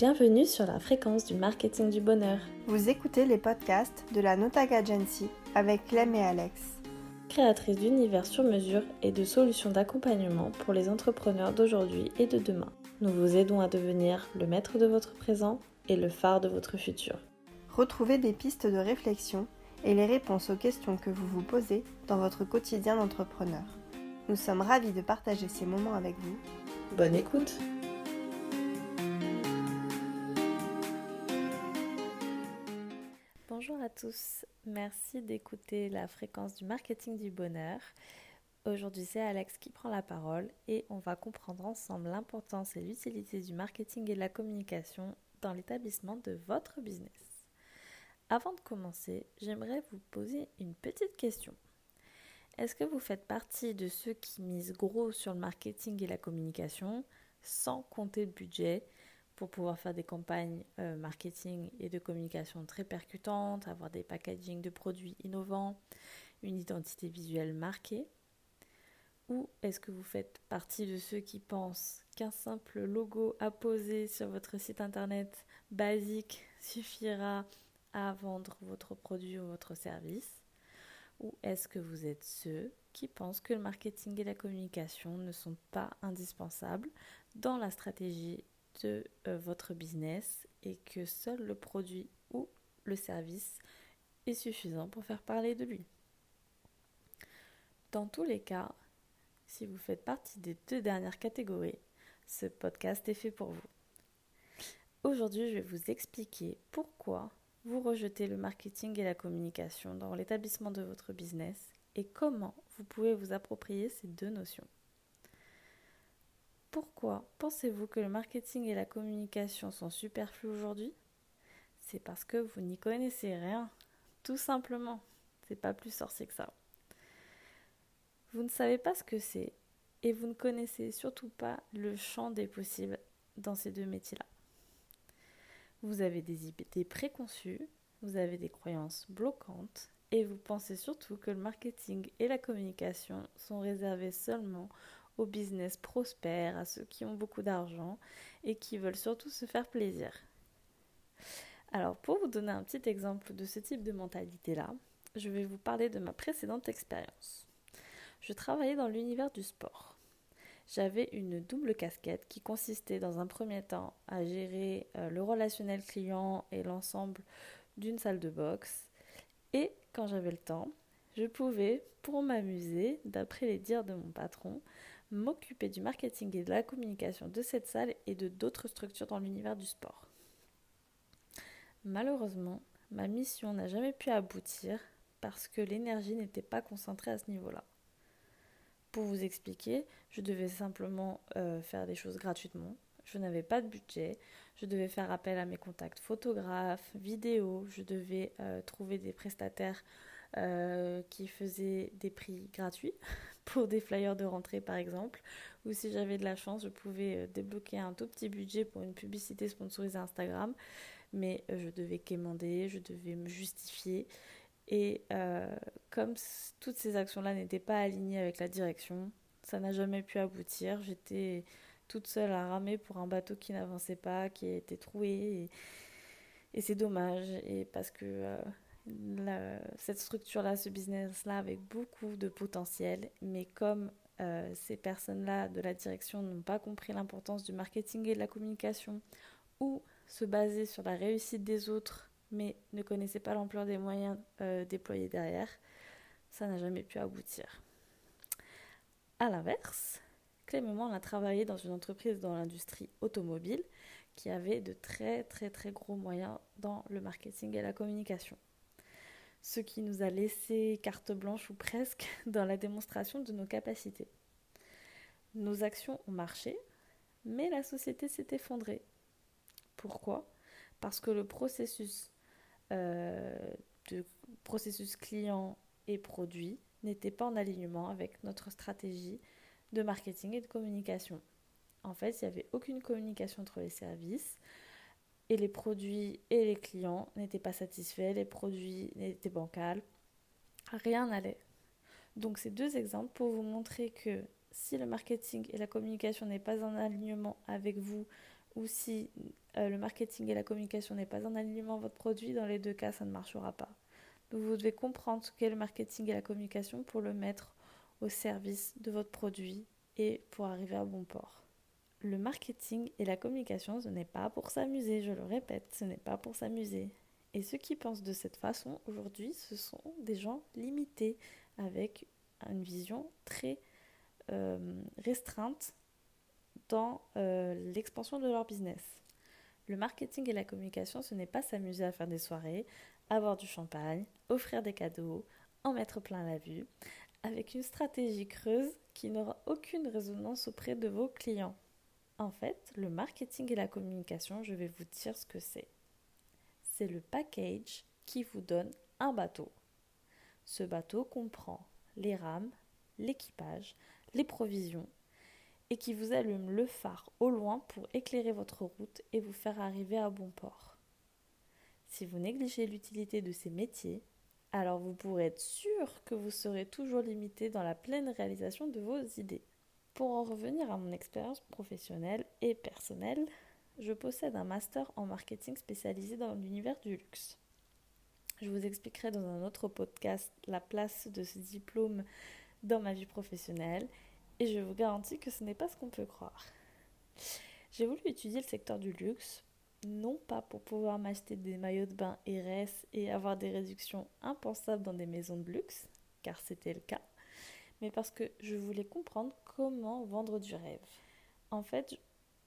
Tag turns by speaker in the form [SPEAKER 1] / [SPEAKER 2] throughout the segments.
[SPEAKER 1] Bienvenue sur la fréquence du marketing du bonheur.
[SPEAKER 2] Vous écoutez les podcasts de la Notag Agency avec Clem et Alex.
[SPEAKER 1] Créatrice d'univers sur mesure et de solutions d'accompagnement pour les entrepreneurs d'aujourd'hui et de demain. Nous vous aidons à devenir le maître de votre présent et le phare de votre futur.
[SPEAKER 2] Retrouvez des pistes de réflexion et les réponses aux questions que vous vous posez dans votre quotidien d'entrepreneur. Nous sommes ravis de partager ces moments avec vous.
[SPEAKER 1] Bonne écoute tous, merci d'écouter la fréquence du marketing du bonheur. Aujourd'hui c'est Alex qui prend la parole et on va comprendre ensemble l'importance et l'utilité du marketing et de la communication dans l'établissement de votre business. Avant de commencer, j'aimerais vous poser une petite question. Est-ce que vous faites partie de ceux qui misent gros sur le marketing et la communication sans compter le budget pour pouvoir faire des campagnes euh, marketing et de communication très percutantes, avoir des packaging de produits innovants, une identité visuelle marquée. Ou est-ce que vous faites partie de ceux qui pensent qu'un simple logo apposé sur votre site internet basique suffira à vendre votre produit ou votre service? Ou est-ce que vous êtes ceux qui pensent que le marketing et la communication ne sont pas indispensables dans la stratégie de euh, votre business et que seul le produit ou le service est suffisant pour faire parler de lui Dans tous les cas, si vous faites partie des deux dernières catégories, ce podcast est fait pour vous. Aujourd'hui, je vais vous expliquer pourquoi vous rejetez le marketing et la communication dans l'établissement de votre business et comment vous pouvez vous approprier ces deux notions. Pourquoi pensez-vous que le marketing et la communication sont superflus aujourd'hui? C'est parce que vous n'y connaissez rien, tout simplement. C'est pas plus sorcier que ça. Vous ne savez pas ce que c'est et vous ne connaissez surtout pas le champ des possibles dans ces deux métiers-là. Vous avez des idées préconçues, vous avez des croyances bloquantes et vous pensez surtout que le marketing et la communication sont réservés seulement business prospères, à ceux qui ont beaucoup d'argent et qui veulent surtout se faire plaisir. Alors pour vous donner un petit exemple de ce type de mentalité-là, je vais vous parler de ma précédente expérience. Je travaillais dans l'univers du sport j'avais une double casquette qui consistait dans un premier temps à gérer euh, le relationnel client et l'ensemble d'une salle de boxe. Et quand j'avais le temps, je pouvais, pour m'amuser, d'après les dires de mon patron, m'occuper du marketing et de la communication de cette salle et de d'autres structures dans l'univers du sport. Malheureusement, ma mission n'a jamais pu aboutir parce que l'énergie n'était pas concentrée à ce niveau-là. Pour vous expliquer, je devais simplement euh, faire des choses gratuitement. Je n'avais pas de budget. Je devais faire appel à mes contacts photographes, vidéos. Je devais euh, trouver des prestataires euh, qui faisaient des prix gratuits pour des flyers de rentrée par exemple. Ou si j'avais de la chance, je pouvais débloquer un tout petit budget pour une publicité sponsorisée Instagram. Mais je devais quémander, je devais me justifier. Et euh, comme toutes ces actions-là n'étaient pas alignées avec la direction, ça n'a jamais pu aboutir. J'étais toute seule à ramer pour un bateau qui n'avançait pas, qui était troué. Et, c'est dommage. Et parce que euh, cette structure-là, ce business-là avait beaucoup de potentiel. Mais comme euh, ces personnes-là de la direction n'ont pas compris l'importance du marketing et de la communication, ou se baser sur la réussite des autres mais ne connaissait pas l'ampleur des moyens euh, déployés derrière, ça n'a jamais pu aboutir. A l'inverse, Clément a travaillé dans une entreprise dans l'industrie automobile qui avait de très très très gros moyens dans le marketing et la communication. Ce qui nous a laissé carte blanche ou presque dans la démonstration de nos capacités. Nos actions ont marché, mais la société s'est effondrée. Pourquoi? Parce que le processus euh, de processus client et produit n'était pas en alignement avec notre stratégie de marketing et de communication. En fait, il n'y avait aucune communication entre les services et les produits et les clients n'étaient pas satisfaits, les produits étaient bancals, rien n'allait. Donc ces deux exemples pour vous montrer que si le marketing et la communication n'est pas en alignement avec vous, ou si euh, le marketing et la communication n'est pas en alignement votre produit, dans les deux cas, ça ne marchera pas. Donc vous devez comprendre ce qu'est le marketing et la communication pour le mettre au service de votre produit et pour arriver à bon port. Le marketing et la communication, ce n'est pas pour s'amuser, je le répète, ce n'est pas pour s'amuser. Et ceux qui pensent de cette façon aujourd'hui, ce sont des gens limités avec une vision très euh, restreinte dans euh, l'expansion de leur business. Le marketing et la communication, ce n'est pas s'amuser à faire des soirées, avoir du champagne, offrir des cadeaux, en mettre plein la vue, avec une stratégie creuse qui n'aura aucune résonance auprès de vos clients. En fait, le marketing et la communication, je vais vous dire ce que c'est. C'est le package qui vous donne un bateau. Ce bateau comprend les rames, l'équipage, les provisions, et qui vous allume le phare au loin pour éclairer votre route et vous faire arriver à bon port. Si vous négligez l'utilité de ces métiers, alors vous pourrez être sûr que vous serez toujours limité dans la pleine réalisation de vos idées. Pour en revenir à mon expérience professionnelle et personnelle, je possède un master en marketing spécialisé dans l'univers du luxe. Je vous expliquerai dans un autre podcast la place de ce diplôme dans ma vie professionnelle et je vous garantis que ce n'est pas ce qu'on peut croire. J'ai voulu étudier le secteur du luxe, non pas pour pouvoir m'acheter des maillots de bain RS et avoir des réductions impensables dans des maisons de luxe, car c'était le cas, mais parce que je voulais comprendre comment vendre du rêve. En fait,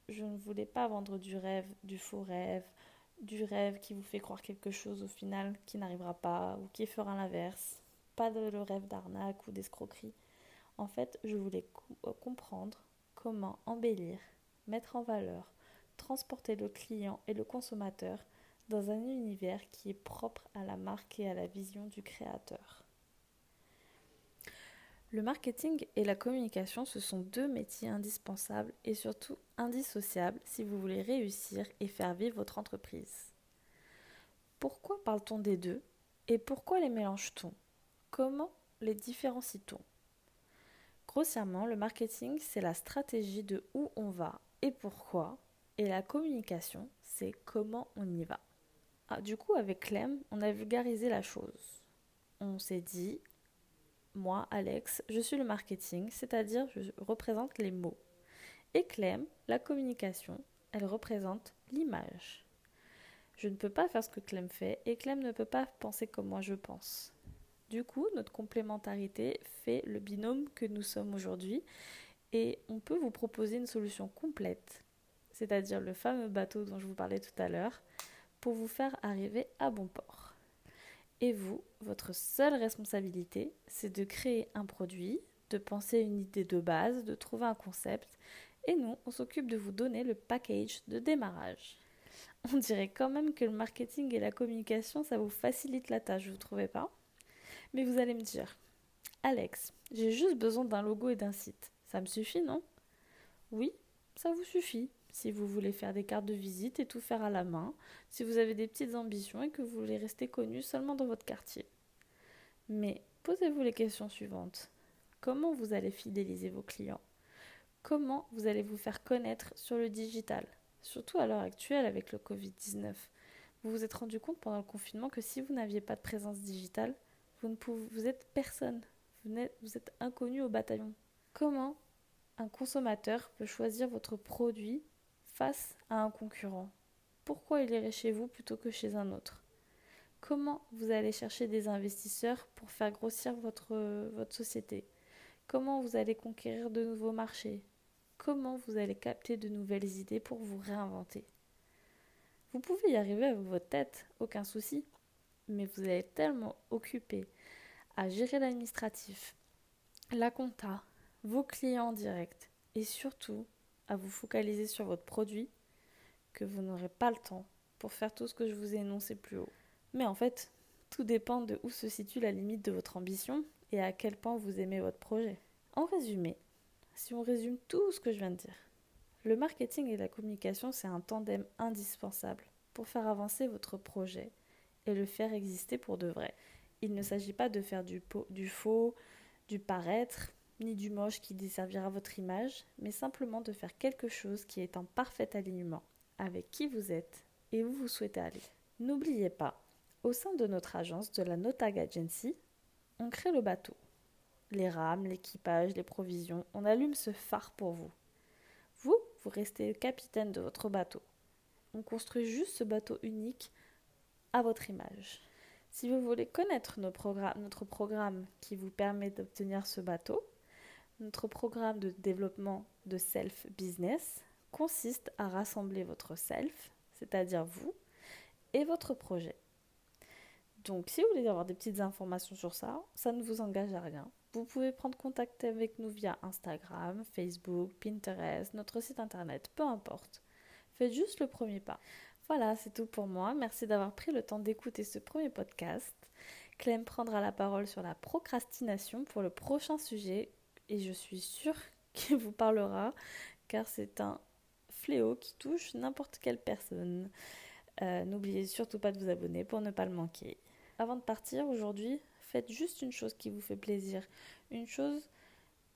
[SPEAKER 1] je ne voulais pas vendre du rêve, du faux rêve, du rêve qui vous fait croire quelque chose au final qui n'arrivera pas ou qui fera l'inverse. Pas de le rêve d'arnaque ou d'escroquerie. En fait, je voulais euh, comprendre comment embellir, mettre en valeur, transporter le client et le consommateur dans un univers qui est propre à la marque et à la vision du créateur. Le marketing et la communication, ce sont deux métiers indispensables et surtout indissociables si vous voulez réussir et faire vivre votre entreprise. Pourquoi parle-t-on des deux et pourquoi les mélange-t-on? Comment les différencie-t-on? Grossièrement, le marketing, c'est la stratégie de où on va et pourquoi, et la communication, c'est comment on y va. Ah, du coup, avec Clem, on a vulgarisé la chose. On s'est dit, moi, Alex, je suis le marketing, c'est-à-dire je représente les mots. Et Clem, la communication, elle représente l'image. Je ne peux pas faire ce que Clem fait et Clem ne peut pas penser comme moi je pense. Du coup, notre complémentarité fait le binôme que nous sommes aujourd'hui et on peut vous proposer une solution complète, c'est-à-dire le fameux bateau dont je vous parlais tout à l'heure, pour vous faire arriver à bon port. Et vous, votre seule responsabilité, c'est de créer un produit, de penser une idée de base, de trouver un concept, et nous, on s'occupe de vous donner le package de démarrage. On dirait quand même que le marketing et la communication, ça vous facilite la tâche, vous trouvez pas? Mais vous allez me dire, Alex, j'ai juste besoin d'un logo et d'un site. Ça me suffit, non? Oui, ça vous suffit. Si vous voulez faire des cartes de visite et tout faire à la main, si vous avez des petites ambitions et que vous voulez rester connu seulement dans votre quartier. Mais posez-vous les questions suivantes. Comment vous allez fidéliser vos clients? Comment vous allez vous faire connaître sur le digital? Surtout à l'heure actuelle avec le Covid-19. Vous vous êtes rendu compte pendant le confinement que si vous n'aviez pas de présence digitale, vous, êtes personne. Vous êtes, vous êtes inconnu au bataillon. Comment un consommateur peut choisir votre produit face à un concurrent. Pourquoi il irait chez vous plutôt que chez un autre? Comment vous allez chercher des investisseurs pour faire grossir votre, société? Comment vous allez conquérir de nouveaux marchés? Comment vous allez capter de nouvelles idées pour vous réinventer? Vous pouvez y arriver avec votre tête, aucun souci mais vous êtes tellement occupé à gérer l'administratif, la compta, vos clients directs et surtout à vous focaliser sur votre produit que vous n'aurez pas le temps pour faire tout ce que je vous ai énoncé plus haut. Mais en fait, tout dépend de où se situe la limite de votre ambition et à quel point vous aimez votre projet. En résumé, si on résume tout ce que je viens de dire, le marketing et la communication, c'est un tandem indispensable pour faire avancer votre projet et le faire exister pour de vrai. Il ne s'agit pas de faire du, du faux, du paraître, ni du moche qui desservira votre image, mais simplement de faire quelque chose qui est en parfait alignement avec qui vous êtes et où vous souhaitez aller. N'oubliez pas, au sein de notre agence de la Notag Agency, on crée le bateau. Les rames, l'équipage, les provisions, on allume ce phare pour vous. Vous, vous restez le capitaine de votre bateau. On construit juste ce bateau unique à votre image. Si vous voulez connaître notre programme qui vous permet d'obtenir ce bateau, notre programme de développement de self-business consiste à rassembler votre self, c'est-à-dire vous, et votre projet. Donc si vous voulez avoir des petites informations sur ça, ça ne vous engage à rien. Vous pouvez prendre contact avec nous via Instagram, Facebook, Pinterest, notre site internet, peu importe. Faites juste le premier pas. Voilà, c'est tout pour moi. Merci d'avoir pris le temps d'écouter ce premier podcast. Clem prendra la parole sur la procrastination pour le prochain sujet et je suis sûre qu'il vous parlera car c'est un fléau qui touche n'importe quelle personne. Euh, n'oubliez surtout pas de vous abonner pour ne pas le manquer. Avant de partir aujourd'hui, faites juste une chose qui vous fait plaisir, une chose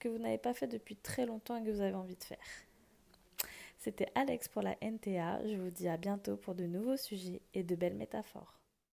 [SPEAKER 1] que vous n'avez pas fait depuis très longtemps et que vous avez envie de faire. C'était Alex pour la NTA. Je vous dis à bientôt pour de nouveaux sujets et de belles métaphores.